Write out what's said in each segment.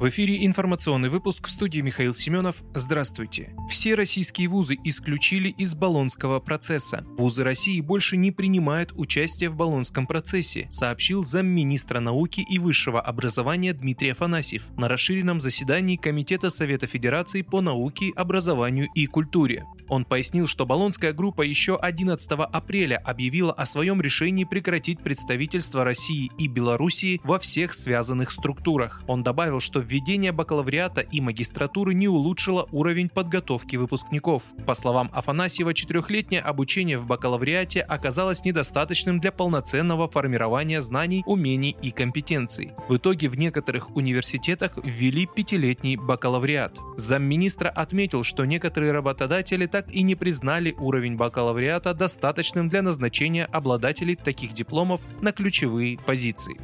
В эфире информационный выпуск в студии Михаил Семенов. Здравствуйте. Все российские вузы исключили из Болонского процесса. Вузы России больше не принимают участие в Болонском процессе, сообщил замминистра науки и высшего образования Дмитрий Афанасьев на расширенном заседании Комитета Совета Федерации по науке, образованию и культуре. Он пояснил, что Болонская группа еще 11 апреля объявила о своем решении прекратить представительство России и Белоруссии во всех связанных структурах. Он добавил, что введение бакалавриата и магистратуры не улучшило уровень подготовки выпускников. По словам Афанасьева, четырехлетнее обучение в бакалавриате оказалось недостаточным для полноценного формирования знаний, умений и компетенций. В итоге в некоторых университетах ввели пятилетний бакалавриат. Замминистра отметил, что некоторые работодатели так и не признали уровень бакалавриата достаточным для назначения обладателей таких дипломов на ключевые позиции.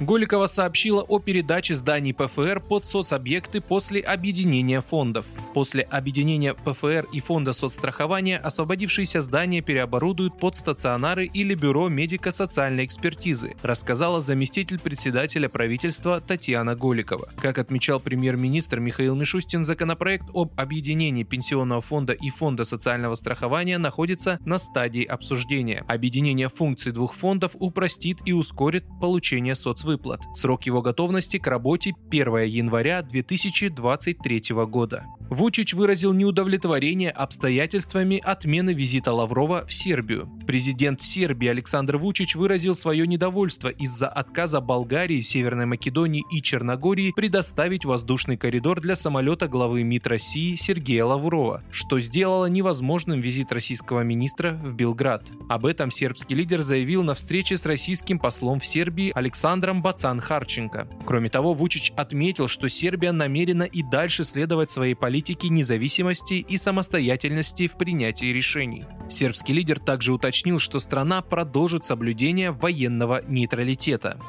Голикова сообщила о передаче зданий ПФР под соцобъекты после объединения фондов. После объединения ПФР и фонда соцстрахования освободившиеся здания переоборудуют под стационары или бюро медико-социальной экспертизы, рассказала заместитель председателя правительства Татьяна Голикова. Как отмечал премьер-министр Михаил Мишустин, законопроект об объединении пенсионного фонда и фонда социального страхования находится на стадии обсуждения. Объединение функций двух фондов упростит и ускорит получение соцвыплат. Срок его готовности к работе 1 января 2023 года. Вучич выразил неудовлетворение обстоятельствами отмены визита Лаврова в Сербию. Президент Сербии Александр Вучич выразил свое недовольство из-за отказа Болгарии, Северной Македонии и Черногории предоставить воздушный коридор для самолета главы МИД России Сергея Лаврова, что сделало невозможным визит российского министра в Белград. Об этом сербский лидер заявил на встрече с российским послом в Сербии Александром Бацан-Харченко. Кроме того, Вучич отметил, что Сербия намерена и дальше следовать своей политике политики независимости и самостоятельности в принятии решений. Сербский лидер также уточнил, что страна продолжит соблюдение военного нейтралитета.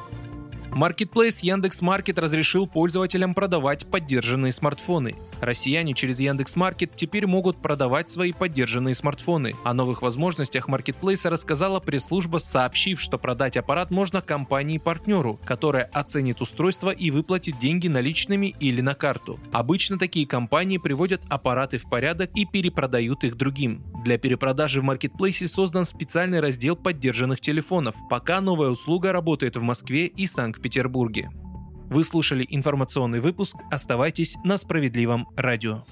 Marketplace Яндекс.Маркет разрешил пользователям продавать поддержанные смартфоны. Россияне через Яндекс.Маркет теперь могут продавать свои поддержанные смартфоны. О новых возможностях Marketplace рассказала пресс-служба, сообщив, что продать аппарат можно компании-партнеру, которая оценит устройство и выплатит деньги наличными или на карту. Обычно такие компании приводят аппараты в порядок и перепродают их другим. Для перепродажи в Marketplace создан специальный раздел поддержанных телефонов, пока новая услуга работает в Москве и Санкт-Петербурге. Вы слушали информационный выпуск. Оставайтесь на справедливом радио.